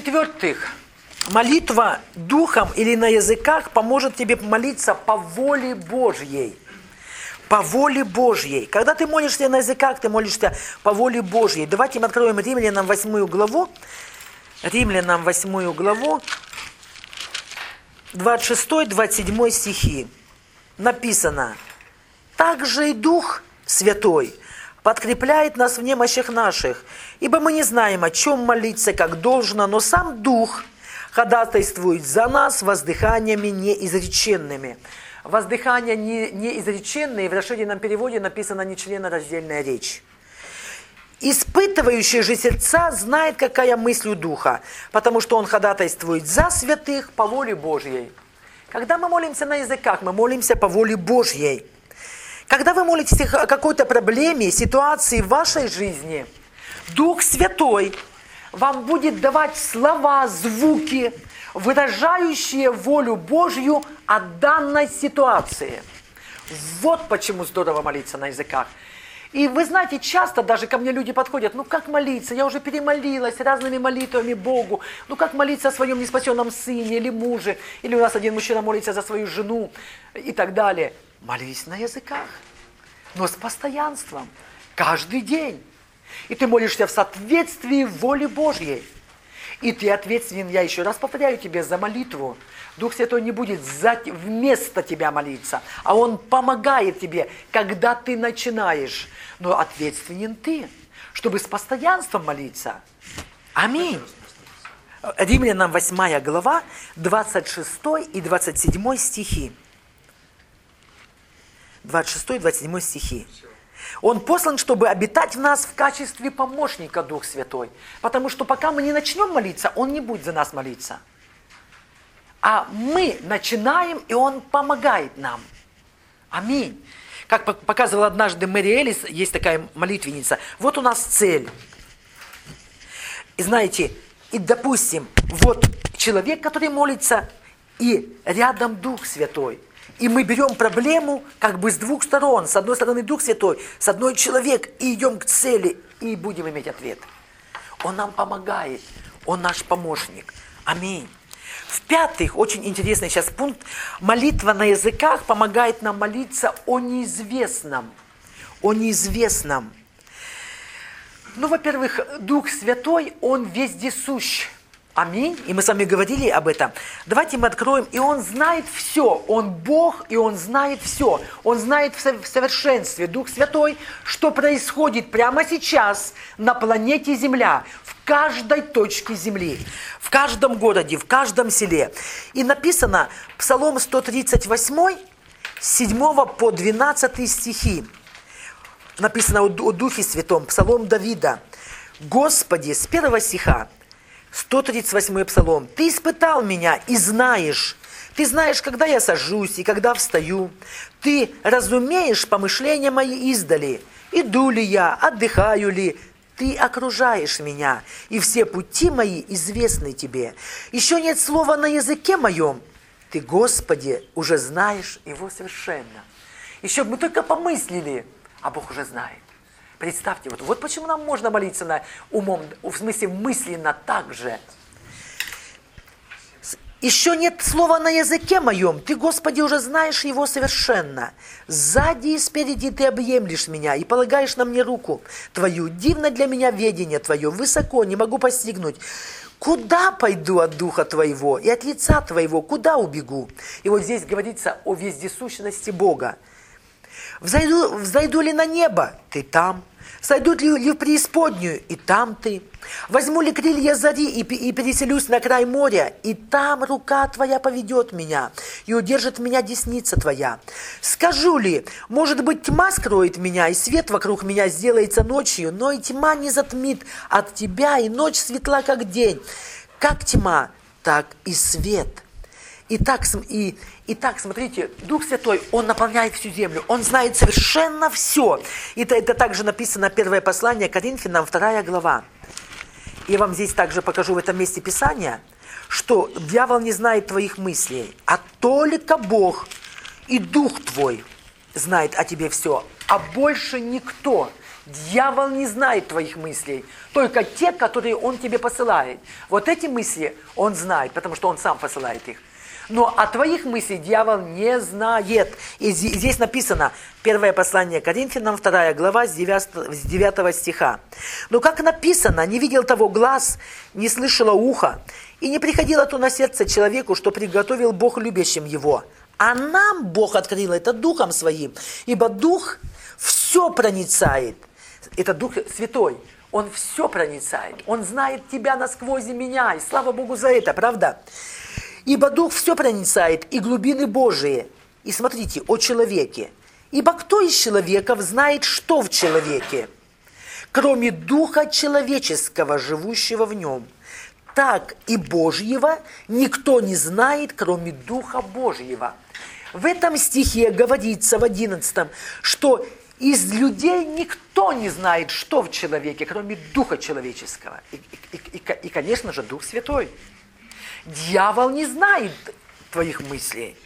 В-четвертых, молитва духом или на языках поможет тебе молиться по воле Божьей. По воле Божьей. Когда ты молишься на языках, ты молишься по воле Божьей. Давайте мы откроем Римлянам 8 главу. Римлянам 8 главу, 26-27 стихи. Написано, «Также и Дух Святой подкрепляет нас в немощах наших, ибо мы не знаем, о чем молиться, как должно, но сам Дух ходатайствует за нас воздыханиями неизреченными». Воздыхания не, неизреченные, в расширенном переводе написано нечленораздельная речь. Испытывающий же сердца знает, какая мысль у Духа, потому что он ходатайствует за святых по воле Божьей. Когда мы молимся на языках, мы молимся по воле Божьей. Когда вы молитесь о какой-то проблеме, ситуации в вашей жизни, Дух Святой вам будет давать слова, звуки, выражающие волю Божью о данной ситуации. Вот почему здорово молиться на языках. И вы знаете, часто даже ко мне люди подходят, ну как молиться, я уже перемолилась разными молитвами Богу, ну как молиться о своем неспасенном сыне или муже, или у нас один мужчина молится за свою жену и так далее. Молись на языках, но с постоянством, каждый день. И ты молишься в соответствии воле Божьей. И ты ответственен, я еще раз повторяю тебе, за молитву. Дух Святой не будет за, вместо тебя молиться, а Он помогает тебе, когда ты начинаешь. Но ответственен ты, чтобы с постоянством молиться. Аминь. Римлянам 8 глава, 26 и 27 стихи. 26 и 27 стихи. Он послан, чтобы обитать в нас в качестве помощника Дух Святой. Потому что пока мы не начнем молиться, Он не будет за нас молиться. А мы начинаем, и Он помогает нам. Аминь. Как показывала однажды Мэри Элис, есть такая молитвенница. Вот у нас цель. И знаете, и допустим, вот человек, который молится, и рядом Дух Святой – и мы берем проблему как бы с двух сторон. С одной стороны Дух Святой, с одной человек, и идем к цели, и будем иметь ответ. Он нам помогает, Он наш помощник. Аминь. В-пятых, очень интересный сейчас пункт, молитва на языках помогает нам молиться о неизвестном. О неизвестном. Ну, во-первых, Дух Святой, Он вездесущ. Аминь. И мы с вами говорили об этом. Давайте мы откроем. И Он знает все. Он Бог, и Он знает все. Он знает в совершенстве, Дух Святой, что происходит прямо сейчас на планете Земля, в каждой точке Земли, в каждом городе, в каждом селе. И написано Псалом 138, 7 по 12 стихи. Написано о Духе Святом, Псалом Давида. Господи, с первого стиха, 138 псалом. «Ты испытал меня и знаешь, ты знаешь, когда я сажусь и когда встаю. Ты разумеешь помышления мои издали. Иду ли я, отдыхаю ли, ты окружаешь меня, и все пути мои известны тебе. Еще нет слова на языке моем. Ты, Господи, уже знаешь его совершенно. Еще мы только помыслили, а Бог уже знает. Представьте, вот, вот почему нам можно молиться на умом, в смысле мысленно так же. Еще нет слова на языке моем, ты, Господи, уже знаешь его совершенно. Сзади и спереди ты объемлешь меня и полагаешь на мне руку твою. Дивно для меня ведение твое, высоко, не могу постигнуть. Куда пойду от Духа Твоего и от лица Твоего, куда убегу? И вот здесь говорится о вездесущности Бога. Взойду, взойду ли на небо? Ты там. Сойдут ли, ли в преисподнюю, и там ты. Возьму ли крылья зари и, и переселюсь на край моря, и там рука твоя поведет меня, и удержит меня десница твоя. Скажу ли, может быть, тьма скроет меня, и свет вокруг меня сделается ночью, но и тьма не затмит от тебя, и ночь светла, как день. Как тьма, так и свет. И так, и, Итак, смотрите, Дух Святой, Он наполняет всю землю, Он знает совершенно все. Это, это также написано первое послание Коринфянам, вторая глава. Я вам здесь также покажу в этом месте Писания, что дьявол не знает твоих мыслей, а только Бог и Дух твой знает о тебе все, а больше никто Дьявол не знает твоих мыслей, только те, которые он тебе посылает. Вот эти мысли он знает, потому что он сам посылает их. Но о твоих мыслях дьявол не знает. И здесь написано, первое послание Коринфянам, вторая глава, с 9, с 9 стиха. Но как написано, не видел того глаз, не слышало ухо, и не приходило то на сердце человеку, что приготовил Бог любящим его. А нам Бог открыл это Духом Своим, ибо Дух все проницает. Это Дух Святой. Он все проницает. Он знает тебя насквозь и меня. И слава Богу за это, правда? Ибо Дух все проницает, и глубины Божии. И смотрите, о человеке. Ибо кто из человеков знает, что в человеке? Кроме Духа человеческого, живущего в нем. Так и Божьего никто не знает, кроме Духа Божьего. В этом стихе говорится в одиннадцатом, что из людей никто не знает, что в человеке, кроме Духа человеческого. И, и, и, и конечно же, Дух Святой. Дьявол не знает твоих мыслей.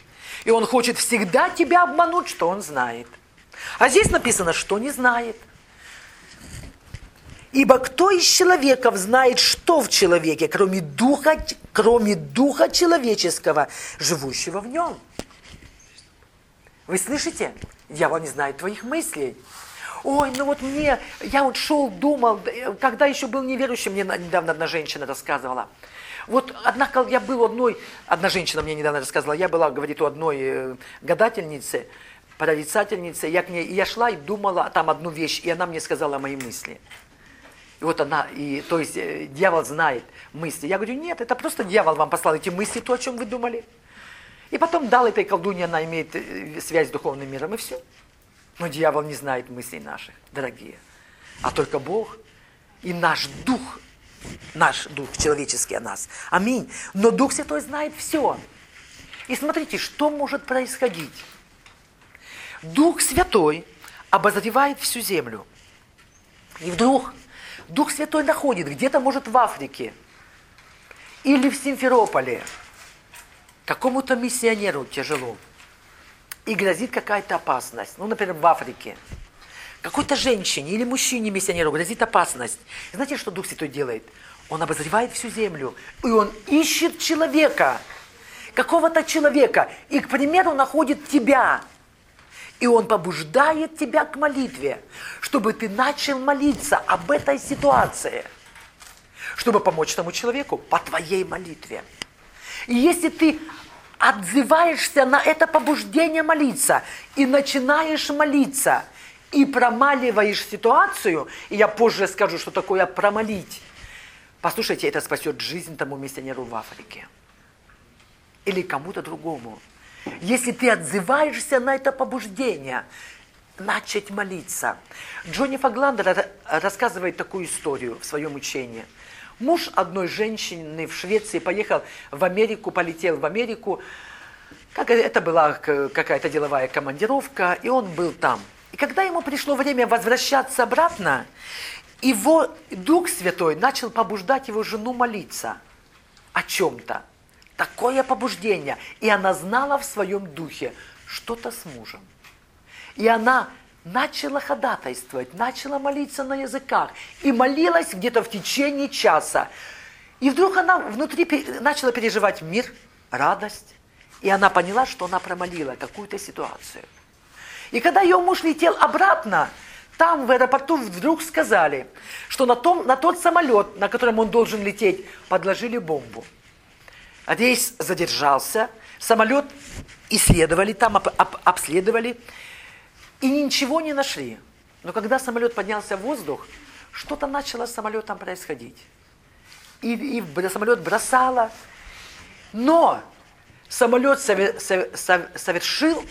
И он хочет всегда тебя обмануть, что он знает. А здесь написано, что не знает. Ибо кто из человеков знает, что в человеке, кроме духа, кроме духа человеческого, живущего в нем? Вы слышите? Дьявол не знает твоих мыслей. Ой, ну вот мне, я вот шел, думал, когда еще был неверующим, мне недавно одна женщина рассказывала – вот одна, я был одной, одна женщина мне недавно рассказывала, я была, говорит, у одной э, гадательницы, прорицательницы, я к ней, я шла и думала там одну вещь, и она мне сказала мои мысли. И вот она, и, то есть э, дьявол знает мысли. Я говорю, нет, это просто дьявол вам послал эти мысли, то, о чем вы думали. И потом дал этой колдуне, она имеет э, связь с духовным миром, и все. Но дьявол не знает мыслей наших, дорогие. А только Бог и наш дух наш Дух человеческий о нас. Аминь. Но Дух Святой знает все. И смотрите, что может происходить. Дух Святой обозревает всю землю. И вдруг Дух Святой находит где-то, может, в Африке или в Симферополе какому-то миссионеру тяжело. И грозит какая-то опасность. Ну, например, в Африке. Какой-то женщине или мужчине-миссионеру грозит опасность. Знаете, что Дух Святой делает? Он обозревает всю землю, и он ищет человека, какого-то человека, и, к примеру, находит тебя. И он побуждает тебя к молитве, чтобы ты начал молиться об этой ситуации, чтобы помочь тому человеку по твоей молитве. И если ты отзываешься на это побуждение молиться и начинаешь молиться – и промаливаешь ситуацию, и я позже скажу, что такое промолить, послушайте, это спасет жизнь тому миссионеру в Африке. Или кому-то другому. Если ты отзываешься на это побуждение, начать молиться. Джонни Фагландер рассказывает такую историю в своем учении. Муж одной женщины в Швеции поехал в Америку, полетел в Америку. Как это была какая-то деловая командировка, и он был там – и когда ему пришло время возвращаться обратно, его Дух Святой начал побуждать его жену молиться о чем-то. Такое побуждение. И она знала в своем духе что-то с мужем. И она начала ходатайствовать, начала молиться на языках. И молилась где-то в течение часа. И вдруг она внутри начала переживать мир, радость. И она поняла, что она промолила какую-то ситуацию. И когда ее муж летел обратно, там в аэропорту вдруг сказали, что на, том, на тот самолет, на котором он должен лететь, подложили бомбу. А задержался, самолет исследовали, там об, об, обследовали, и ничего не нашли. Но когда самолет поднялся в воздух, что-то начало с самолетом происходить. И, и самолет бросало. Но самолет совершил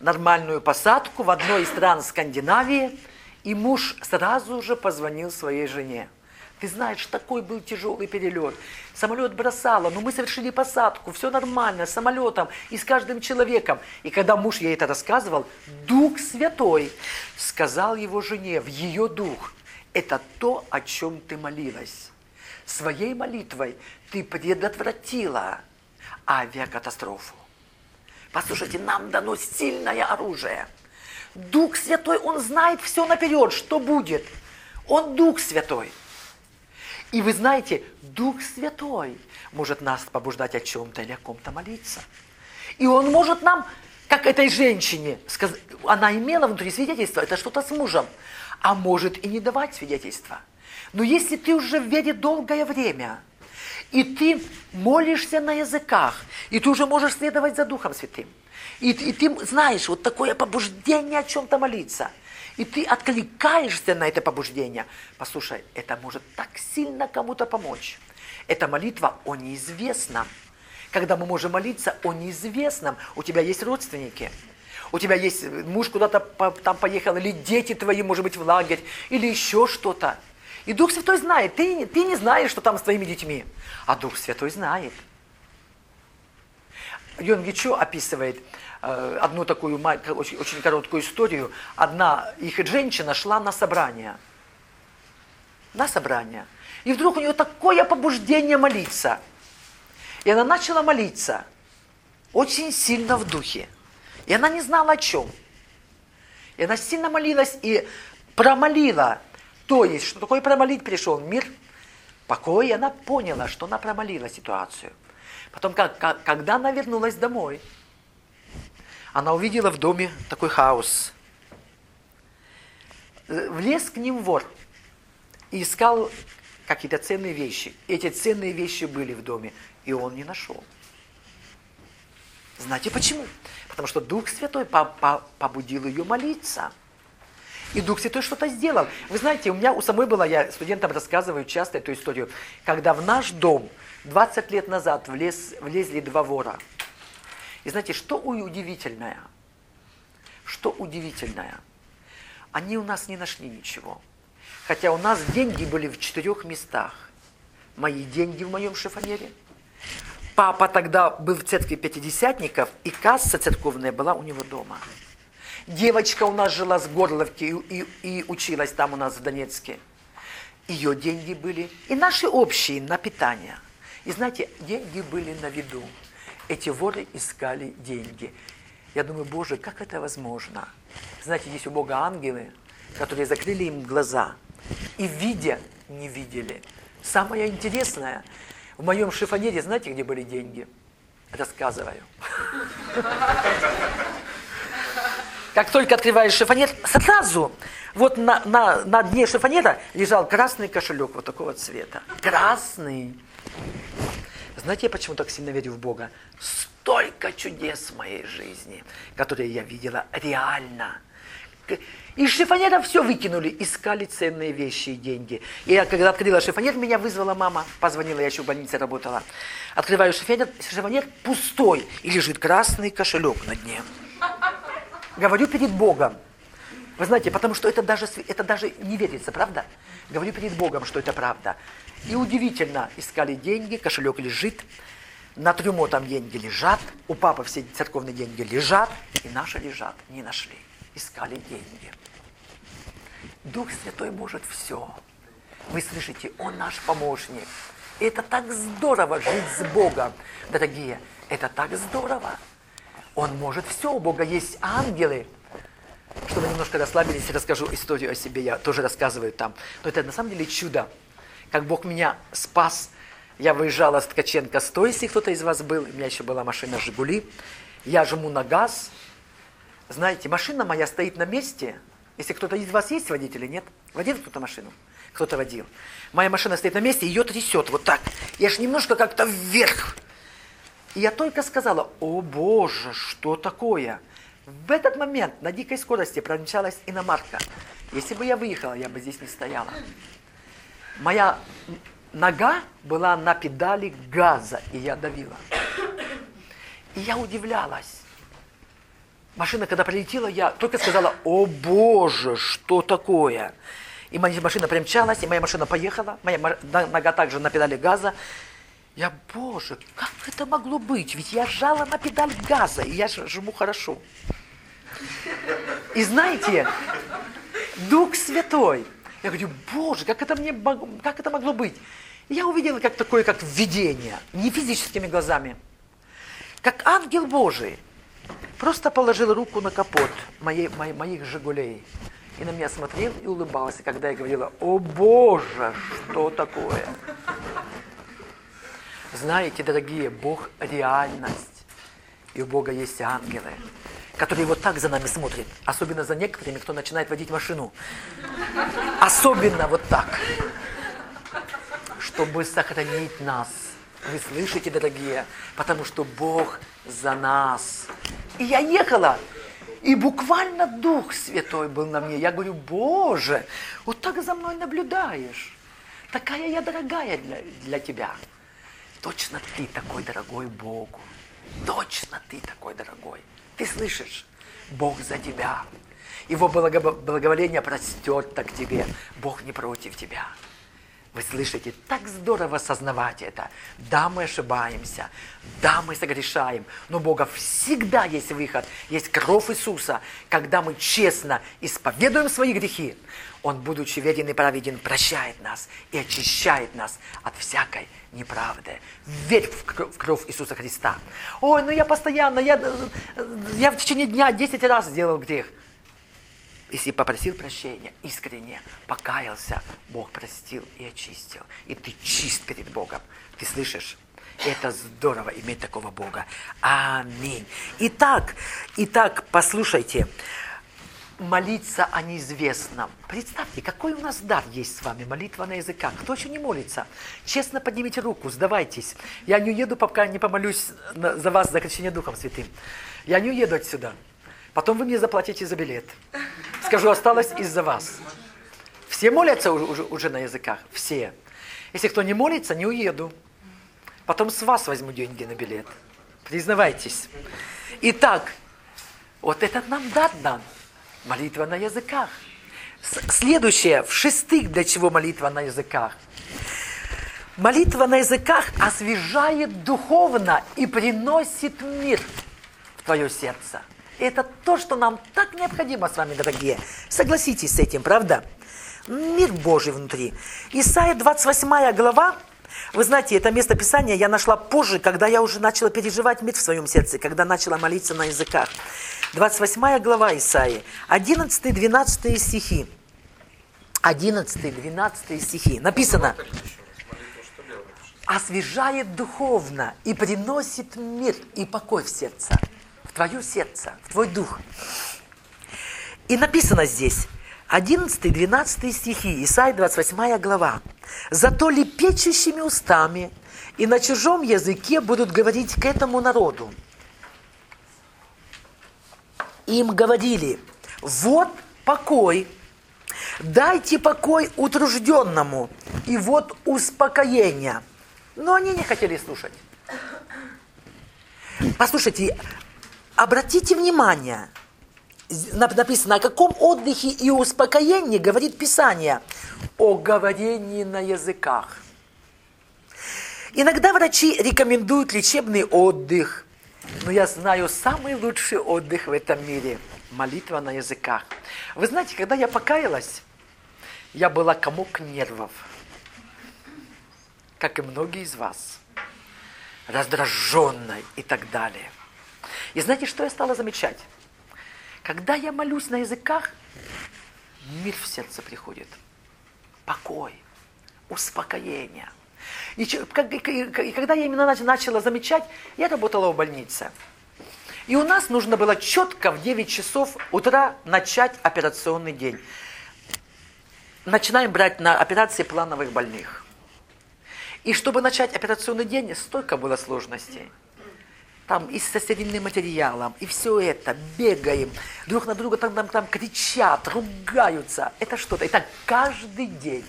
нормальную посадку в одной из стран Скандинавии, и муж сразу же позвонил своей жене. Ты знаешь, такой был тяжелый перелет. Самолет бросало, но мы совершили посадку, все нормально, самолетом и с каждым человеком. И когда муж ей это рассказывал, Дух Святой сказал его жене, в ее дух, это то, о чем ты молилась. Своей молитвой ты предотвратила авиакатастрофу. Послушайте, нам дано сильное оружие. Дух Святой, Он знает все наперед, что будет. Он Дух Святой. И вы знаете, Дух Святой может нас побуждать о чем-то или о ком-то молиться. И Он может нам, как этой женщине, сказать, она имела внутри свидетельство, это что-то с мужем, а может и не давать свидетельства. Но если ты уже в вере долгое время, и ты молишься на языках, и ты уже можешь следовать за Духом Святым, и, и ты знаешь, вот такое побуждение о чем-то молиться, и ты откликаешься на это побуждение, послушай, это может так сильно кому-то помочь. Это молитва о неизвестном. Когда мы можем молиться о неизвестном, у тебя есть родственники, у тебя есть муж куда-то там поехал, или дети твои, может быть, в лагерь, или еще что-то. И Дух Святой знает, ты, ты не знаешь, что там с твоими детьми, а Дух Святой знает. Йон Гичо описывает э, одну такую очень, очень короткую историю. Одна их женщина шла на собрание. На собрание. И вдруг у нее такое побуждение молиться. И она начала молиться. Очень сильно в духе. И она не знала о чем. И она сильно молилась и промолила то есть, что такое промолить пришел мир, покой, и она поняла, что она промолила ситуацию. Потом, как, как, когда она вернулась домой, она увидела в доме такой хаос. Влез к ним вор и искал какие-то ценные вещи. Эти ценные вещи были в доме, и он не нашел. Знаете почему? Потому что Дух Святой побудил ее молиться – и Дух Святой что-то сделал. Вы знаете, у меня у самой была, я студентам рассказываю часто эту историю, когда в наш дом 20 лет назад влез, влезли два вора. И знаете, что удивительное? Что удивительное? Они у нас не нашли ничего. Хотя у нас деньги были в четырех местах. Мои деньги в моем шифонере. Папа тогда был в церкви пятидесятников, и касса церковная была у него дома. Девочка у нас жила с Горловки и, и, и училась там у нас в Донецке. Ее деньги были и наши общие на питание. И знаете, деньги были на виду. Эти воры искали деньги. Я думаю, Боже, как это возможно? Знаете, есть у Бога ангелы, которые закрыли им глаза. И видя, не видели. Самое интересное, в моем шифонере, знаете, где были деньги? Рассказываю. Как только открываешь шифонер, сразу вот на, на, на дне шифонера лежал красный кошелек вот такого цвета. Красный. Знаете, я почему так сильно верю в Бога? Столько чудес в моей жизни, которые я видела реально. Из шифонера все выкинули, искали ценные вещи и деньги. И я, когда открыла шифонер, меня вызвала мама, позвонила, я еще в больнице работала. Открываю шифонер, шифонер пустой, и лежит красный кошелек на дне. Говорю перед Богом. Вы знаете, потому что это даже, это даже не верится, правда? Говорю перед Богом, что это правда. И удивительно, искали деньги, кошелек лежит, на трюмо там деньги лежат, у папы все церковные деньги лежат, и наши лежат, не нашли. Искали деньги. Дух Святой может все. Вы слышите, Он наш помощник. И это так здорово жить с Богом, дорогие. Это так здорово. Он может все, у Бога есть ангелы. Чтобы немножко расслабились, расскажу историю о себе, я тоже рассказываю там. Но это на самом деле чудо. Как Бог меня спас. Я выезжала с Ткаченко 100, если кто-то из вас был. У меня еще была машина «Жигули». Я жму на газ. Знаете, машина моя стоит на месте. Если кто-то из вас есть водитель или нет? Водил кто-то машину? Кто-то водил. Моя машина стоит на месте, ее трясет вот так. Я ж немножко как-то вверх и я только сказала, о боже, что такое? В этот момент на дикой скорости промчалась иномарка. Если бы я выехала, я бы здесь не стояла. Моя нога была на педали газа, и я давила. И я удивлялась. Машина, когда прилетела, я только сказала, о боже, что такое? И моя машина примчалась, и моя машина поехала, моя нога также на педали газа. Я, боже, как это могло быть? Ведь я жала на педаль газа, и я жму хорошо. И знаете, Дух Святой. Я говорю, боже, как это, мне, как это могло быть? Я увидела как такое, как видение, не физическими глазами. Как ангел Божий просто положил руку на капот моей, моих, моих «Жигулей». И на меня смотрел и улыбался, когда я говорила, «О Боже, что такое?» Знаете, дорогие, Бог – реальность. И у Бога есть ангелы, которые вот так за нами смотрят. Особенно за некоторыми, кто начинает водить машину. Особенно вот так. Чтобы сохранить нас. Вы слышите, дорогие? Потому что Бог за нас. И я ехала, и буквально Дух Святой был на мне. Я говорю, Боже, вот так за мной наблюдаешь. Такая я дорогая для, для тебя. Точно ты такой дорогой Богу. Точно ты такой дорогой. Ты слышишь? Бог за тебя. Его благоволение простерто к тебе. Бог не против тебя. Вы слышите, так здорово осознавать это. Да, мы ошибаемся, да, мы согрешаем, но у Бога всегда есть выход, есть кровь Иисуса. Когда мы честно исповедуем свои грехи, Он, будучи верен и праведен, прощает нас и очищает нас от всякой неправды. Верь в кровь, в кровь Иисуса Христа. Ой, ну я постоянно, я, я в течение дня 10 раз сделал грех. Если попросил прощения искренне, покаялся, Бог простил и очистил. И ты чист перед Богом. Ты слышишь? Это здорово иметь такого Бога. Аминь. Итак, итак, послушайте. Молиться о неизвестном. Представьте, какой у нас дар есть с вами, молитва на языках. Кто еще не молится? Честно поднимите руку, сдавайтесь. Я не уеду, пока не помолюсь за вас за крещение Духом Святым. Я не уеду отсюда. Потом вы мне заплатите за билет. Скажу, осталось из-за вас. Все молятся уже, уже, на языках? Все. Если кто не молится, не уеду. Потом с вас возьму деньги на билет. Признавайтесь. Итак, вот этот нам дан. Молитва на языках. Следующее, в шестых, для чего молитва на языках. Молитва на языках освежает духовно и приносит мир в твое сердце. Это то, что нам так необходимо с вами, дорогие. Согласитесь с этим, правда? Мир Божий внутри. Исайя 28 глава, вы знаете, это место Писания я нашла позже, когда я уже начала переживать мир в своем сердце, когда начала молиться на языках. 28 глава Исаии, 11-12 стихи. 11-12 стихи. Написано, освежает духовно и приносит мир и покой в сердце твое сердце, в твой дух. И написано здесь, 11-12 стихи, Исаия 28 глава. «Зато лепечущими устами и на чужом языке будут говорить к этому народу. Им говорили, вот покой, дайте покой утружденному, и вот успокоение. Но они не хотели слушать. Послушайте, Обратите внимание, написано, о каком отдыхе и успокоении говорит Писание? О говорении на языках. Иногда врачи рекомендуют лечебный отдых, но я знаю самый лучший отдых в этом мире – молитва на языках. Вы знаете, когда я покаялась, я была комок нервов, как и многие из вас, раздраженной и так далее. И знаете, что я стала замечать? Когда я молюсь на языках, мир в сердце приходит. Покой, успокоение. И, когда я именно начала замечать, я работала в больнице. И у нас нужно было четко в 9 часов утра начать операционный день. Начинаем брать на операции плановых больных. И чтобы начать операционный день, столько было сложностей там и с соседним материалом, и все это, бегаем, друг на друга там, там, там кричат, ругаются. Это что-то. Это каждый день.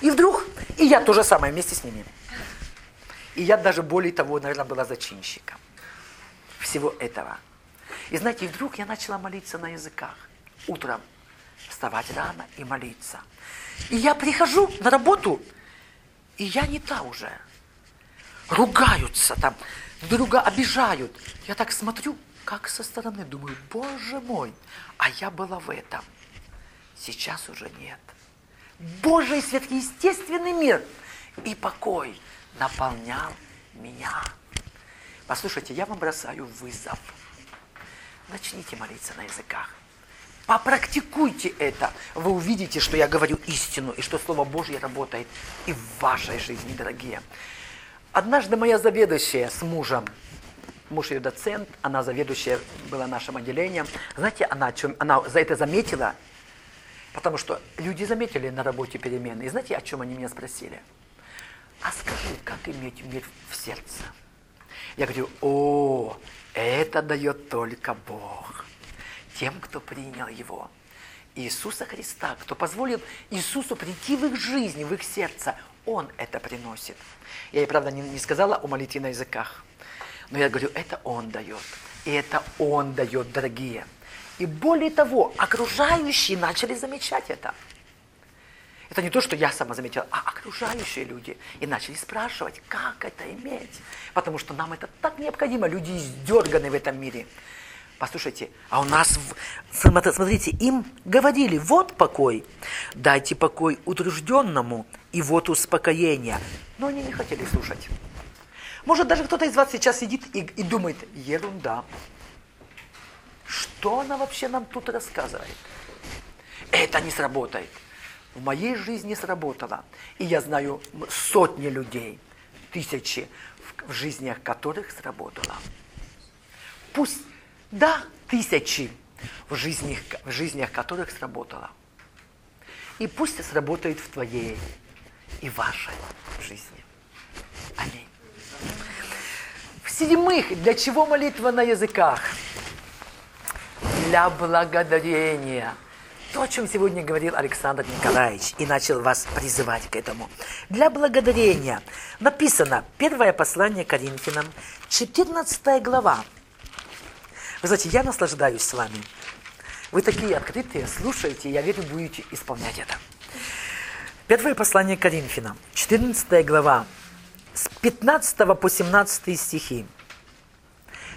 И вдруг, и я то же самое вместе с ними. И я даже более того, наверное, была зачинщиком всего этого. И знаете, вдруг я начала молиться на языках. Утром вставать рано и молиться. И я прихожу на работу, и я не та уже. Ругаются там, друга обижают. Я так смотрю, как со стороны, думаю, боже мой, а я была в этом. Сейчас уже нет. Божий сверхъестественный мир и покой наполнял меня. Послушайте, я вам бросаю вызов. начните молиться на языках. Попрактикуйте это. Вы увидите, что я говорю истину, и что Слово Божье работает и в вашей жизни, дорогие. Однажды моя заведующая с мужем, муж ее доцент, она заведующая была нашим отделением. Знаете, она, чем, она за это заметила, потому что люди заметили на работе перемены. И знаете, о чем они меня спросили? А скажи, как иметь мир в сердце? Я говорю, о, это дает только Бог. Тем, кто принял Его. Иисуса Христа, кто позволил Иисусу прийти в их жизнь, в их сердце, Он это приносит. Я ей, правда, не, не сказала о молитве на языках. Но я говорю, это Он дает. И это Он дает, дорогие. И более того, окружающие начали замечать это. Это не то, что я сама заметила, а окружающие люди. И начали спрашивать, как это иметь. Потому что нам это так необходимо. Люди издерганы в этом мире. Послушайте, а у нас, смотрите, им говорили, вот покой, дайте покой утружденному, и вот успокоение. Но они не хотели слушать. Может, даже кто-то из вас сейчас сидит и, и думает, ерунда. Что она вообще нам тут рассказывает? Это не сработает. В моей жизни сработало. И я знаю сотни людей, тысячи, в жизнях которых сработало. Пусть да, тысячи, в жизнях, в жизнях которых сработало. И пусть сработает в твоей и вашей жизни. Аминь. В-седьмых, для чего молитва на языках? Для благодарения. То, о чем сегодня говорил Александр Николаевич и начал вас призывать к этому. Для благодарения. Написано, первое послание Коринфянам, 14 глава, вы знаете, я наслаждаюсь с вами. Вы такие открытые, слушаете, я верю, будете исполнять это. Первое послание Коринфянам, 14 глава, с 15 по 17 стихи.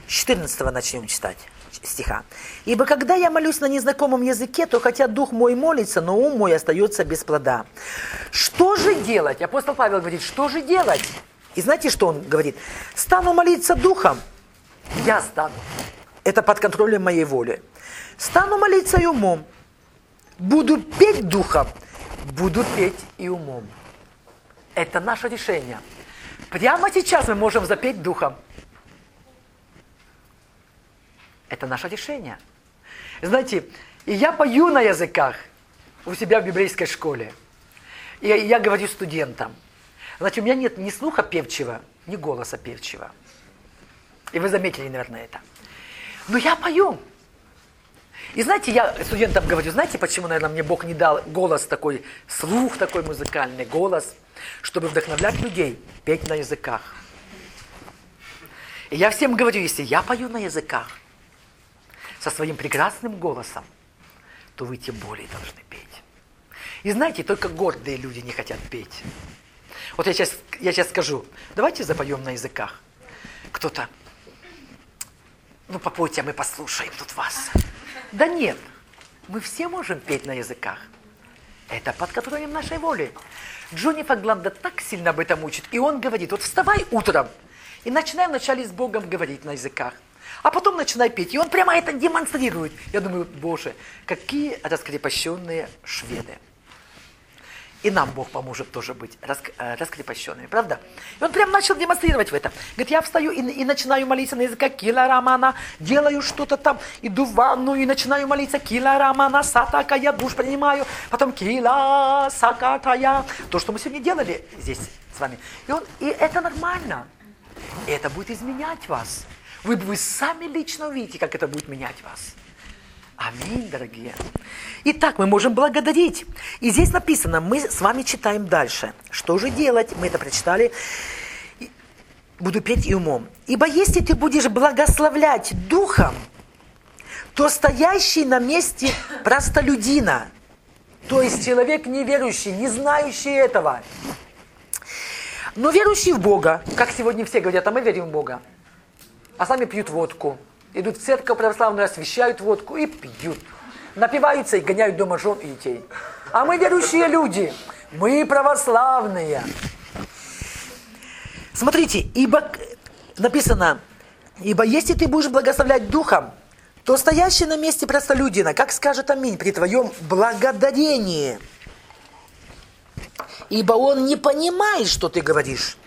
С 14 начнем читать стиха. «Ибо когда я молюсь на незнакомом языке, то хотя дух мой молится, но ум мой остается без плода». Что же делать? Апостол Павел говорит, что же делать? И знаете, что он говорит? «Стану молиться духом, я стану это под контролем моей воли. Стану молиться и умом. Буду петь духом, буду петь и умом. Это наше решение. Прямо сейчас мы можем запеть духом. Это наше решение. Знаете, и я пою на языках у себя в библейской школе. И я говорю студентам. Знаете, у меня нет ни слуха певчего, ни голоса певчего. И вы заметили, наверное, это. Но я пою. И знаете, я студентам говорю, знаете, почему, наверное, мне Бог не дал голос такой, слух такой музыкальный, голос, чтобы вдохновлять людей петь на языках. И я всем говорю, если я пою на языках со своим прекрасным голосом, то вы тем более должны петь. И знаете, только гордые люди не хотят петь. Вот я сейчас, я сейчас скажу, давайте запоем на языках. Кто-то, ну попойте, а мы послушаем тут вас. Да нет, мы все можем петь на языках. Это под контролем нашей воли. Джонни Фагланда так сильно об этом учит. И он говорит, вот вставай утром и начинай вначале с Богом говорить на языках. А потом начинай петь. И он прямо это демонстрирует. Я думаю, боже, какие раскрепощенные шведы. И нам Бог поможет тоже быть э, раскрепощенными, правда? И он прям начал демонстрировать в этом. Говорит, я встаю и, и начинаю молиться на языке кила рамана, делаю что-то там, иду в ванну и начинаю молиться кила рамана, сатака, я душ принимаю, потом кила сакатая. То, что мы сегодня делали здесь с вами. И, он, и это нормально. И это будет изменять вас. Вы, вы сами лично увидите, как это будет менять вас. Аминь, дорогие. Итак, мы можем благодарить. И здесь написано, мы с вами читаем дальше. Что же делать? Мы это прочитали. Буду петь и умом. Ибо если ты будешь благословлять духом, то стоящий на месте простолюдина, то есть человек неверующий, не знающий этого, но верующий в Бога, как сегодня все говорят, а мы верим в Бога, а сами пьют водку, идут в церковь православную, освещают водку и пьют. Напиваются и гоняют дома жен и детей. А мы верующие люди, мы православные. Смотрите, ибо написано, ибо если ты будешь благословлять духом, то стоящий на месте простолюдина, как скажет аминь при твоем благодарении? Ибо он не понимает, что ты говоришь.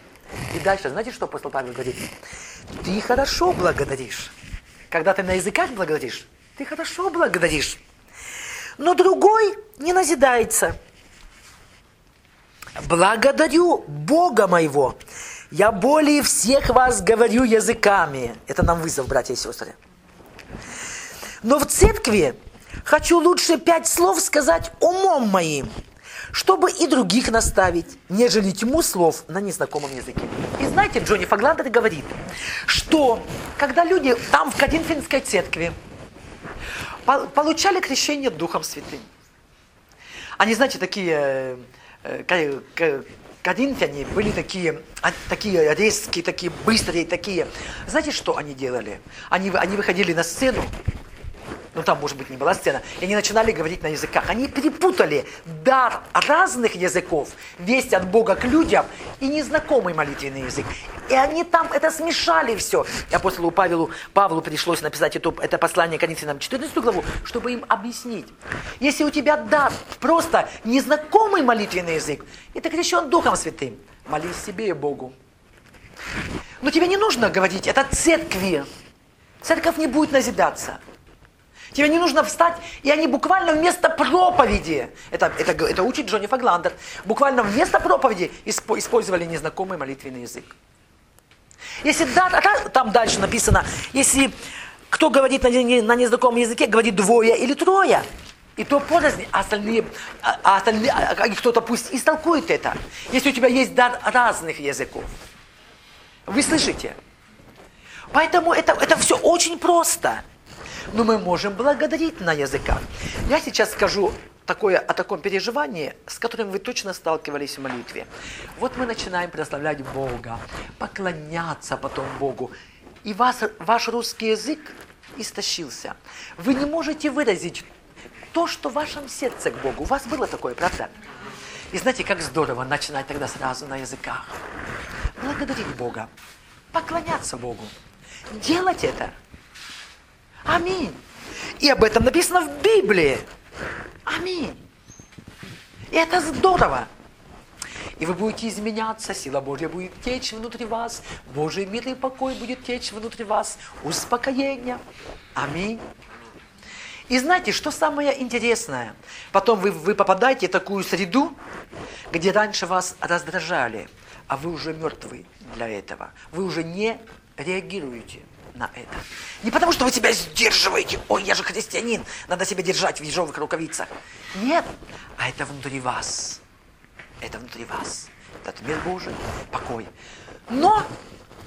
И дальше, знаете, что апостол Павел говорит? Ты хорошо благодаришь. Когда ты на языках благодаришь, ты хорошо благодаришь. Но другой не назидается. Благодарю Бога моего. Я более всех вас говорю языками. Это нам вызов, братья и сестры. Но в церкви хочу лучше пять слов сказать умом моим, чтобы и других наставить, нежели тьму слов на незнакомом языке. И знаете, Джонни Фагландер говорит, что когда люди там в Кадинфинской церкви получали крещение Духом Святым, они, знаете, такие э, Кадинфяне были такие, а, такие резкие, такие быстрые, такие. Знаете, что они делали? Они, они выходили на сцену, ну там, может быть, не была сцена, и они начинали говорить на языках. Они перепутали дар разных языков, весть от Бога к людям и незнакомый молитвенный язык. И они там это смешали все. И апостолу Павелу, Павлу пришлось написать это, это послание Коринфянам 14 главу, чтобы им объяснить. Если у тебя дар просто незнакомый молитвенный язык, и ты крещен Духом Святым, молись себе и Богу. Но тебе не нужно говорить, это церкви. Церковь не будет назидаться. Тебе не нужно встать, и они буквально вместо проповеди, это, это, это учит Джонни Фагландер, буквально вместо проповеди использовали незнакомый молитвенный язык. Если да, там дальше написано, если кто говорит на, на незнакомом языке, говорит двое или трое, и то порознь, а остальные, а, а остальные а, а кто-то пусть истолкует это. Если у тебя есть дар разных языков. Вы слышите? Поэтому это, это все очень просто но мы можем благодарить на языках. Я сейчас скажу такое, о таком переживании, с которым вы точно сталкивались в молитве. Вот мы начинаем прославлять Бога, поклоняться потом Богу. И вас, ваш русский язык истощился. Вы не можете выразить то, что в вашем сердце к Богу. У вас было такое, правда? И знаете, как здорово начинать тогда сразу на языках. Благодарить Бога, поклоняться Богу, делать это – Аминь. И об этом написано в Библии. Аминь. И это здорово. И вы будете изменяться, сила Божья будет течь внутри вас, Божий мир и покой будет течь внутри вас, успокоение. Аминь. И знаете, что самое интересное? Потом вы, вы попадаете в такую среду, где раньше вас раздражали, а вы уже мертвы для этого. Вы уже не реагируете на это. Не потому, что вы себя сдерживаете. Ой, я же христианин, надо себя держать в ежовых рукавицах. Нет, а это внутри вас. Это внутри вас. Этот мир Божий, покой. Но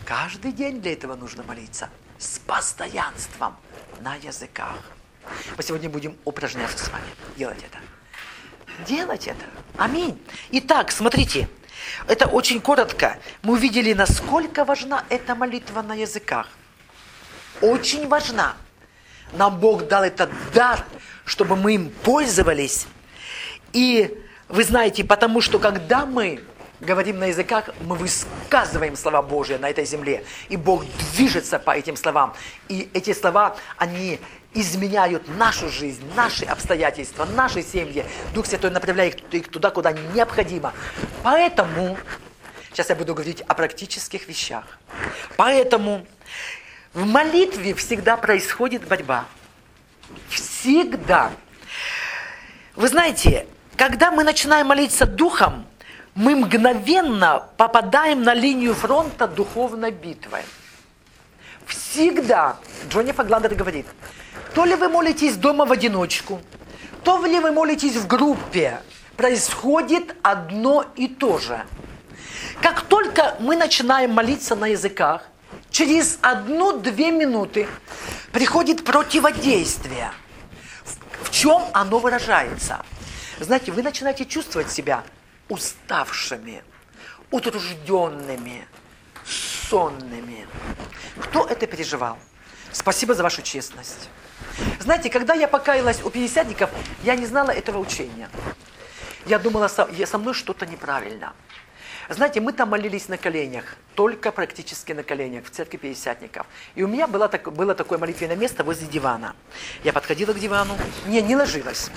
каждый день для этого нужно молиться с постоянством на языках. Мы сегодня будем упражняться с вами, делать это. Делать это. Аминь. Итак, смотрите, это очень коротко. Мы увидели, насколько важна эта молитва на языках очень важна. Нам Бог дал этот дар, чтобы мы им пользовались. И вы знаете, потому что когда мы говорим на языках, мы высказываем слова Божьи на этой земле. И Бог движется по этим словам. И эти слова, они изменяют нашу жизнь, наши обстоятельства, наши семьи. Дух Святой направляет их туда, куда необходимо. Поэтому, сейчас я буду говорить о практических вещах. Поэтому в молитве всегда происходит борьба. Всегда. Вы знаете, когда мы начинаем молиться духом, мы мгновенно попадаем на линию фронта духовной битвы. Всегда, Джонни Фагландер говорит, то ли вы молитесь дома в одиночку, то ли вы молитесь в группе, происходит одно и то же. Как только мы начинаем молиться на языках, через одну-две минуты приходит противодействие. В, в чем оно выражается? Знаете, вы начинаете чувствовать себя уставшими, утружденными, сонными. Кто это переживал? Спасибо за вашу честность. Знаете, когда я покаялась у пятидесятников, я не знала этого учения. Я думала, со, со мной что-то неправильно. Знаете, мы там молились на коленях, только практически на коленях, в церкви Пятидесятников. И у меня было, так, было такое молитвенное место возле дивана. Я подходила к дивану, не, не ложилась.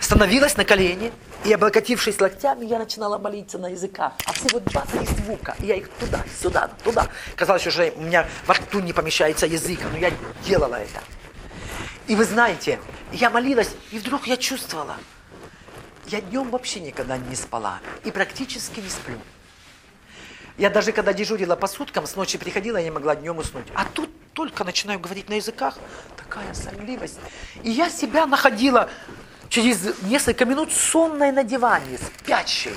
Становилась на колени, и облокотившись локтями, я начинала молиться на языках. А всего два-три звука, и я их туда, сюда, туда. Казалось, уже у меня во рту не помещается язык, но я делала это. И вы знаете, я молилась, и вдруг я чувствовала, я днем вообще никогда не спала, и практически не сплю. Я даже когда дежурила по суткам, с ночи приходила, я не могла днем уснуть. А тут только начинаю говорить на языках, такая сонливость. И я себя находила через несколько минут сонной на диване, спящей.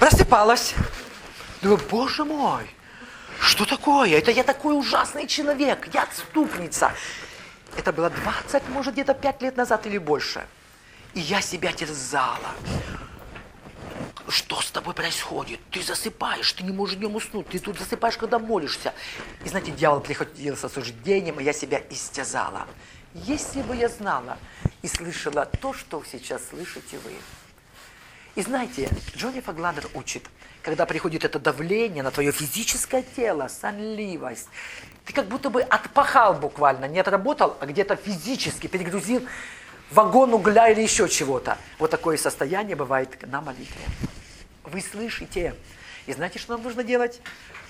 Просыпалась. Думаю, боже мой, что такое? Это я такой ужасный человек, я отступница. Это было 20, может, где-то 5 лет назад или больше. И я себя терзала что с тобой происходит? Ты засыпаешь, ты не можешь днем уснуть, ты тут засыпаешь, когда молишься. И знаете, дьявол приходил с осуждением, и я себя истязала. Если бы я знала и слышала то, что сейчас слышите вы. И знаете, Джонни Фагладер учит, когда приходит это давление на твое физическое тело, сонливость, ты как будто бы отпахал буквально, не отработал, а где-то физически перегрузил вагон угля или еще чего-то. Вот такое состояние бывает на молитве. Вы слышите? И знаете, что нам нужно делать?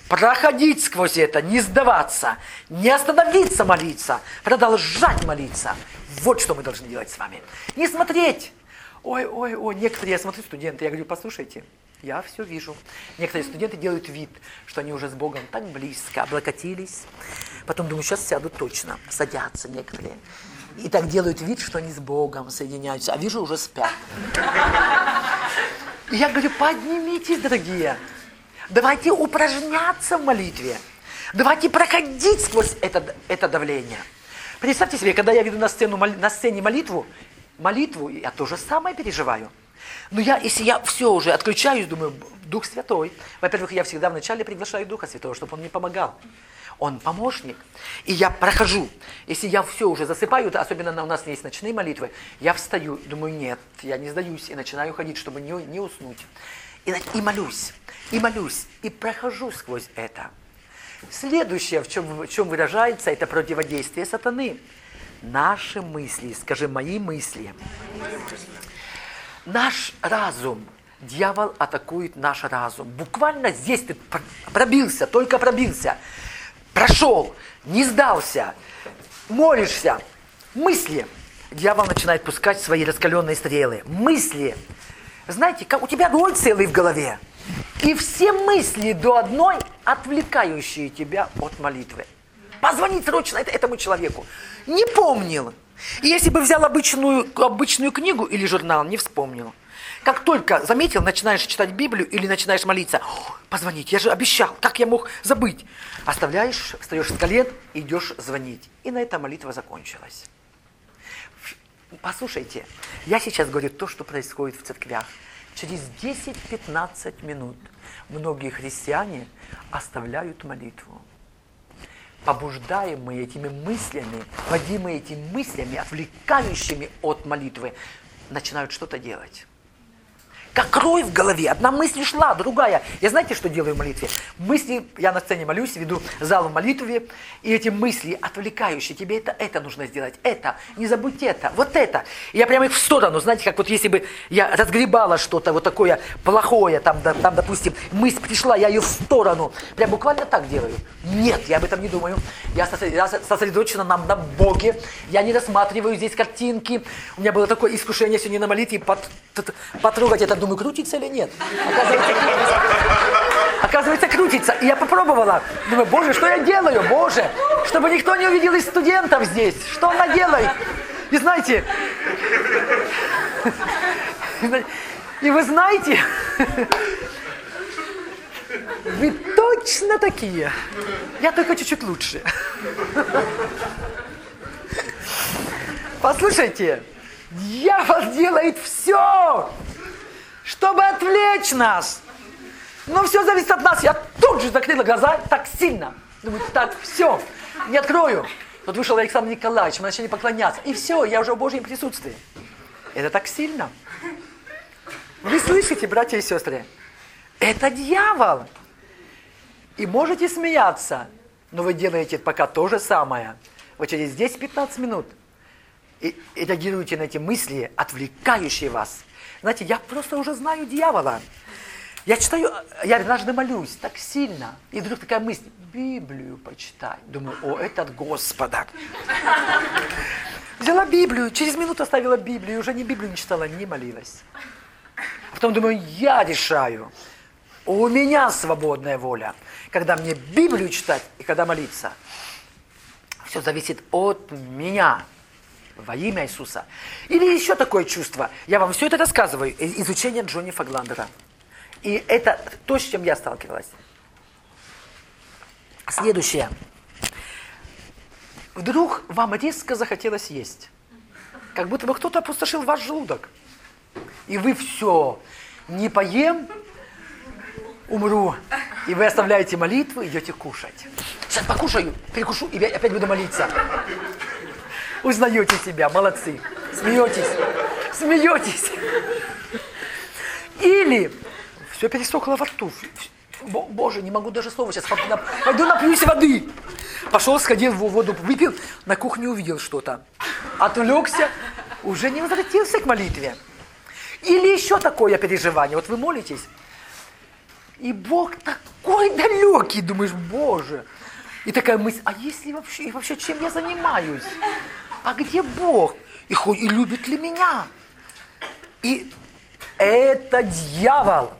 Проходить сквозь это, не сдаваться, не остановиться молиться, продолжать молиться. Вот что мы должны делать с вами. Не смотреть. Ой, ой, ой, некоторые, я смотрю студенты, я говорю, послушайте, я все вижу. Некоторые студенты делают вид, что они уже с Богом так близко, облокотились. Потом думаю, сейчас сядут точно, садятся некоторые. И так делают вид, что они с Богом соединяются, а вижу, уже спят. Я говорю, поднимитесь, дорогие. Давайте упражняться в молитве. Давайте проходить сквозь это, это давление. Представьте себе, когда я веду на, сцену, на сцене молитву, молитву, я то же самое переживаю. Но я, если я все уже отключаюсь, думаю, Дух Святой. Во-первых, я всегда вначале приглашаю Духа Святого, чтобы Он мне помогал. Он помощник. И я прохожу. Если я все уже засыпаю, особенно у нас есть ночные молитвы, я встаю, думаю, нет, я не сдаюсь, и начинаю ходить, чтобы не, не уснуть. И, и молюсь, и молюсь, и прохожу сквозь это. Следующее, в чем, в чем выражается, это противодействие сатаны. Наши мысли, скажи, мои мысли. Наш разум, дьявол атакует наш разум. Буквально здесь ты пробился, только пробился прошел, не сдался, молишься, мысли. Дьявол начинает пускать свои раскаленные стрелы. Мысли. Знаете, как у тебя роль целый в голове. И все мысли до одной, отвлекающие тебя от молитвы. Позвонить срочно этому человеку. Не помнил. И если бы взял обычную, обычную книгу или журнал, не вспомнил. Как только заметил, начинаешь читать Библию или начинаешь молиться, позвонить, я же обещал, как я мог забыть? Оставляешь, встаешь с колен, идешь звонить. И на этом молитва закончилась. Послушайте, я сейчас говорю то, что происходит в церквях. Через 10-15 минут многие христиане оставляют молитву. Побуждаемые этими мыслями, водимые этими мыслями, отвлекающими от молитвы, начинают что-то делать. Как рой в голове. Одна мысль шла, другая. Я знаете, что делаю в молитве? Мысли, я на сцене молюсь, веду зал в молитве, и эти мысли отвлекающие, тебе это, это нужно сделать, это, не забудь это, вот это. И я прямо их в сторону, знаете, как вот если бы я разгребала что-то вот такое плохое, там, да, там, допустим, мысль пришла, я ее в сторону. Прям буквально так делаю. Нет, я об этом не думаю. Я сосредоточена на, на Боге. Я не рассматриваю здесь картинки. У меня было такое искушение сегодня на молитве под, потрогать это думаю, крутится или нет. Оказывается, крутится. Оказывается, крутится. И я попробовала. Думаю, боже, что я делаю, боже? Чтобы никто не увидел из студентов здесь. Что она делает? И знаете, и вы знаете, вы точно такие. Я только чуть-чуть лучше. Послушайте, дьявол делает все, чтобы отвлечь нас. Но все зависит от нас. Я тут же закрыла глаза так сильно. Думаю, так, все, не открою. Тут вышел Александр Николаевич, мы начали поклоняться. И все, я уже в Божьем присутствии. Это так сильно. Вы слышите, братья и сестры? Это дьявол. И можете смеяться, но вы делаете пока то же самое. Вот через 10-15 минут и, реагируете на эти мысли, отвлекающие вас. Знаете, я просто уже знаю дьявола. Я читаю, я однажды молюсь так сильно, и вдруг такая мысль, Библию почитай. Думаю, о, это от Господа. Взяла Библию, через минуту оставила Библию, уже не Библию не читала, не молилась. А потом думаю, я решаю. У меня свободная воля, когда мне Библию читать и когда молиться. Все зависит от меня во имя Иисуса. Или еще такое чувство. Я вам все это рассказываю. Изучение Джонни Фагландера. И это то, с чем я сталкивалась. Следующее. Вдруг вам резко захотелось есть. Как будто бы кто-то опустошил ваш желудок. И вы все, не поем, умру. И вы оставляете молитву, идете кушать. Сейчас покушаю, перекушу и опять буду молиться. Узнаете себя, молодцы. Смеетесь, смеетесь. Или все пересохло во рту. Боже, не могу даже слова сейчас. Пойду напьюсь воды. Пошел, сходил в воду, выпил, на кухне увидел что-то. Отвлекся, уже не возвратился к молитве. Или еще такое переживание. Вот вы молитесь, и Бог такой далекий, думаешь, Боже. И такая мысль, а если вообще, и вообще чем я занимаюсь? А где Бог? И, и любит ли меня? И это дьявол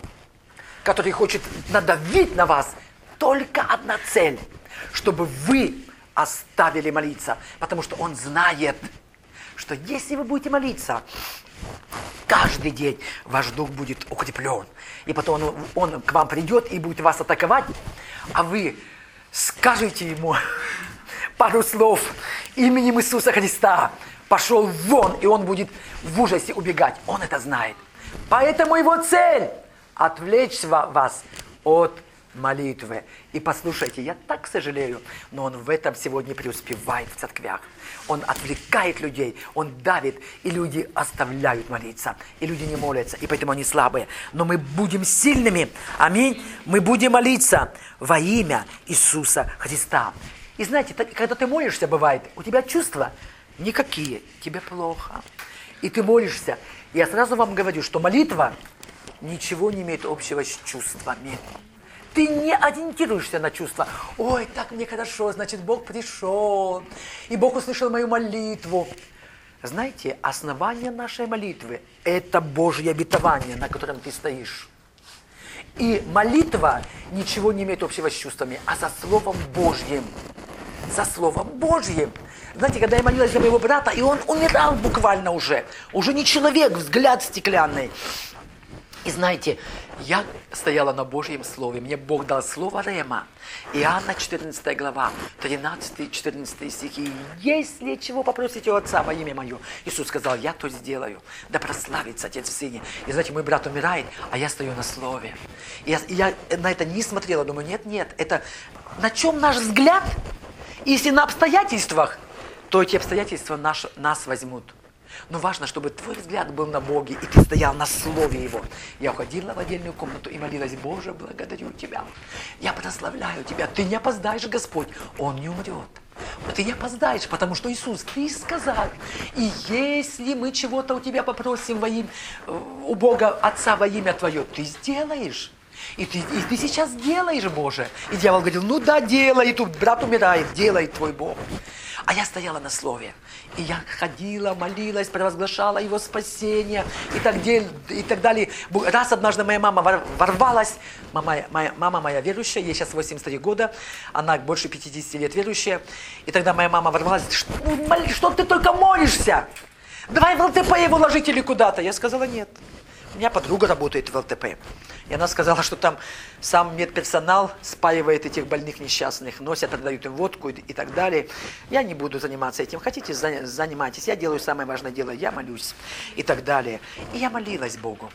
который хочет надавить на вас, только одна цель, чтобы вы оставили молиться, потому что он знает, что если вы будете молиться, каждый день ваш дух будет укреплен. И потом он, он к вам придет и будет вас атаковать, а вы скажете ему пару слов именем Иисуса Христа. Пошел вон, и он будет в ужасе убегать. Он это знает. Поэтому его цель отвлечь вас от молитвы. И послушайте, я так сожалею, но он в этом сегодня преуспевает в церквях. Он отвлекает людей, он давит, и люди оставляют молиться, и люди не молятся, и поэтому они слабые. Но мы будем сильными, аминь, мы будем молиться во имя Иисуса Христа. И знаете, когда ты молишься, бывает, у тебя чувства никакие, тебе плохо. И ты молишься. Я сразу вам говорю, что молитва ничего не имеет общего с чувствами. Ты не ориентируешься на чувства. Ой, так мне хорошо, значит, Бог пришел, и Бог услышал мою молитву. Знаете, основание нашей молитвы – это Божье обетование, на котором ты стоишь. И молитва ничего не имеет общего с чувствами, а за Словом Божьим. За Словом Божьим. Знаете, когда я молилась за моего брата, и он умирал буквально уже. Уже не человек, взгляд стеклянный. И знаете, я стояла на Божьем Слове, мне Бог дал слово Рема. Иоанна 14 глава, 13-14 стихи. Если чего попросите у Отца во имя Мое, Иисус сказал, я то сделаю. Да прославится Отец в Сыне. И знаете, мой брат умирает, а я стою на Слове. И я, и я на это не смотрела, думаю, нет, нет, это на чем наш взгляд? Если на обстоятельствах, то эти обстоятельства наш, нас возьмут. Но важно, чтобы твой взгляд был на Боге, и ты стоял на Слове Его. Я уходила в отдельную комнату и молилась, Боже, благодарю Тебя. Я прославляю Тебя. Ты не опоздаешь, Господь. Он не умрет. Ты не опоздаешь, потому что Иисус, Ты сказал, и если мы чего-то у Тебя попросим во имя, э, у Бога Отца во имя Твое, Ты сделаешь. И ты, и ты сейчас делаешь, Боже. И дьявол говорил, ну да, делай. И тут брат умирает, делай твой Бог. А я стояла на слове. И я ходила, молилась, провозглашала его спасение и так, далее, и так далее. Раз однажды моя мама ворвалась, мама моя, мама моя верующая, ей сейчас 83 года, она больше 50 лет верующая. И тогда моя мама ворвалась, что, что ты только молишься? Давай в ЛТП его ложить или куда-то. Я сказала, нет. У меня подруга работает в ЛТП. И она сказала, что там сам медперсонал спаивает этих больных несчастных, носят, продают им водку и, и так далее. Я не буду заниматься этим. Хотите, занимайтесь. Я делаю самое важное дело. Я молюсь и так далее. И я молилась Богу.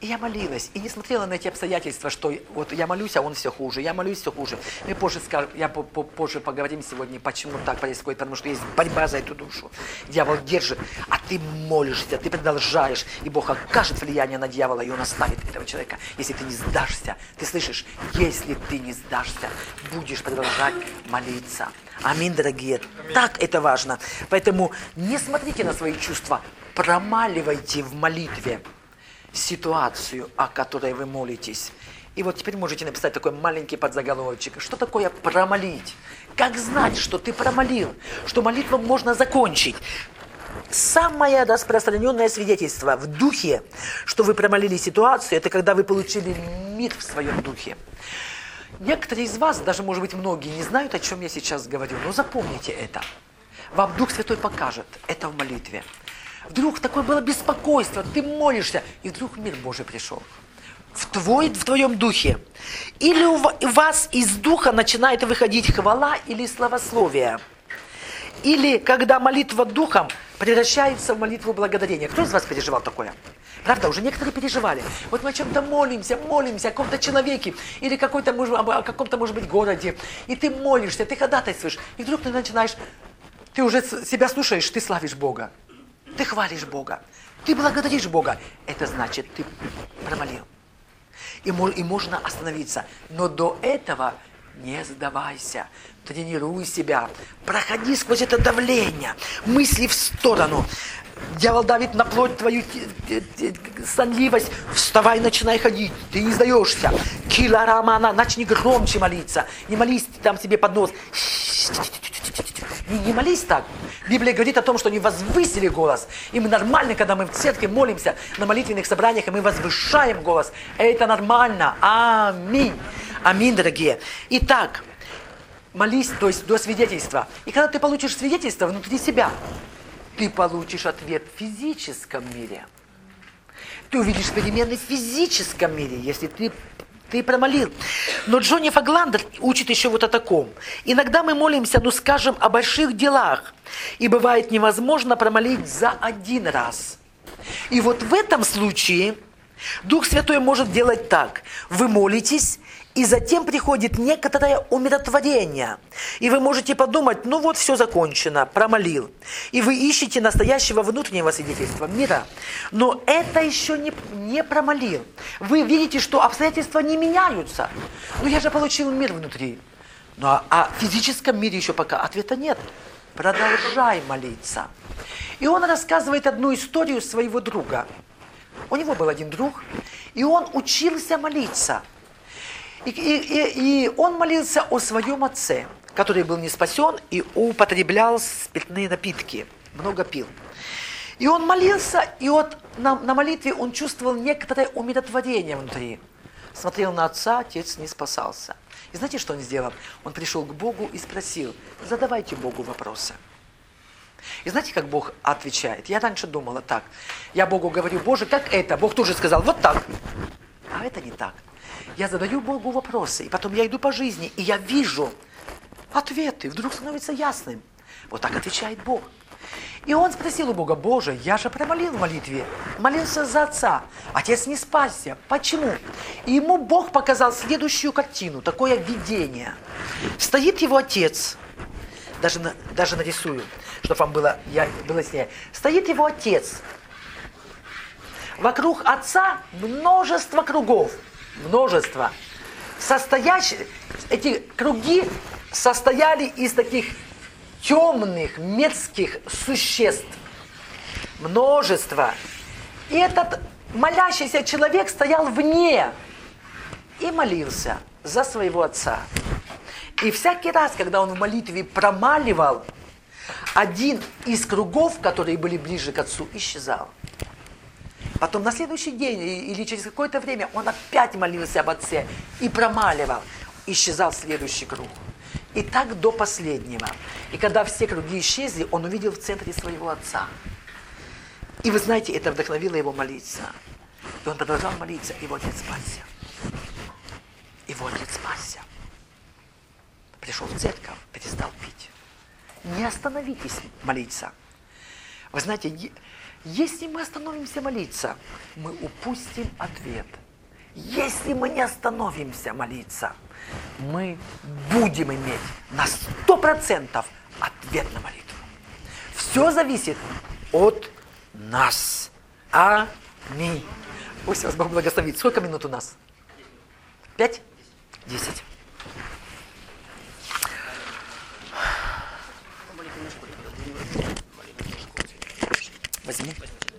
И я молилась, и не смотрела на эти обстоятельства, что вот я молюсь, а он все хуже, я молюсь, все хуже. Мы позже скажем, я позже поговорим сегодня, почему так происходит, потому что есть борьба за эту душу. Дьявол держит, а ты молишься, ты продолжаешь, и Бог окажет влияние на дьявола, и он оставит этого человека, если ты не сдашься. Ты слышишь, если ты не сдашься, будешь продолжать молиться. Аминь, дорогие. Так это важно. Поэтому не смотрите на свои чувства, промаливайте в молитве ситуацию, о которой вы молитесь. И вот теперь можете написать такой маленький подзаголовочек. Что такое промолить? Как знать, что ты промолил? Что молитву можно закончить? Самое распространенное свидетельство в духе, что вы промолили ситуацию, это когда вы получили мир в своем духе. Некоторые из вас, даже может быть многие, не знают, о чем я сейчас говорю, но запомните это. Вам Дух Святой покажет это в молитве. Вдруг такое было беспокойство, ты молишься, и вдруг мир Божий пришел. В, твой, в твоем духе. Или у вас из духа начинает выходить хвала или славословие. Или когда молитва духом превращается в молитву благодарения. Кто из вас переживал такое? Правда, уже некоторые переживали. Вот мы о чем-то молимся, молимся о каком-то человеке или какой-то, о каком-то, может быть, городе. И ты молишься, ты ходатайствуешь. И вдруг ты начинаешь, ты уже себя слушаешь, ты славишь Бога. Ты хвалишь Бога. Ты благодаришь Бога. Это значит, ты промолил. И, и можно остановиться. Но до этого не сдавайся. Тренируй себя. Проходи сквозь это давление. Мысли в сторону. Дьявол давит на плоть твою сонливость. Вставай, начинай ходить. Ты не сдаешься. Кила Рамана, начни громче молиться. Не молись там себе под нос. Не, не молись так. Библия говорит о том, что они возвысили голос. И мы нормально, когда мы в церкви молимся на молитвенных собраниях, и мы возвышаем голос. Это нормально. Аминь. Аминь, дорогие. Итак, молись, то есть до свидетельства. И когда ты получишь свидетельство внутри себя, ты получишь ответ в физическом мире. Ты увидишь перемены в физическом мире, если ты ты промолил. Но Джонни Фагландер учит еще вот о таком. Иногда мы молимся, ну скажем, о больших делах. И бывает невозможно промолить за один раз. И вот в этом случае Дух Святой может делать так. Вы молитесь, и затем приходит некоторое умиротворение. И вы можете подумать, ну вот все закончено, промолил. И вы ищете настоящего внутреннего свидетельства мира. Но это еще не, не промолил. Вы видите, что обстоятельства не меняются. Ну я же получил мир внутри. Ну а, а в физическом мире еще пока ответа нет. Продолжай молиться. И он рассказывает одну историю своего друга. У него был один друг, и он учился молиться – и, и, и, он молился о своем отце, который был не спасен и употреблял спиртные напитки, много пил. И он молился, и вот на, на молитве он чувствовал некоторое умиротворение внутри. Смотрел на отца, отец не спасался. И знаете, что он сделал? Он пришел к Богу и спросил, задавайте Богу вопросы. И знаете, как Бог отвечает? Я раньше думала так. Я Богу говорю, Боже, как это? Бог тоже сказал, вот так. А это не так. Я задаю Богу вопросы, и потом я иду по жизни, и я вижу ответы, вдруг становится ясным. Вот так отвечает Бог. И он спросил у Бога, Боже, я же промолил в молитве, молился за отца, отец не спасся. Почему? И ему Бог показал следующую картину, такое видение. Стоит его отец, даже, даже нарисую, чтобы вам было, я, было яснее. Стоит его отец. Вокруг отца множество кругов – множество, состоящие, эти круги состояли из таких темных, мерзких существ. Множество. И этот молящийся человек стоял вне и молился за своего отца. И всякий раз, когда он в молитве промаливал, один из кругов, которые были ближе к отцу, исчезал. Потом на следующий день или через какое-то время он опять молился об отце и промаливал. Исчезал следующий круг. И так до последнего. И когда все круги исчезли, он увидел в центре своего отца. И вы знаете, это вдохновило его молиться. И он продолжал молиться, и вот отец спасся. И вот отец спасся. Пришел в церковь, перестал пить. Не остановитесь молиться. Вы знаете, если мы остановимся молиться, мы упустим ответ. Если мы не остановимся молиться, мы будем иметь на 100% ответ на молитву. Все зависит от нас. Аминь. Пусть вас Бог благословит. Сколько минут у нас? Пять? Десять. Возьми.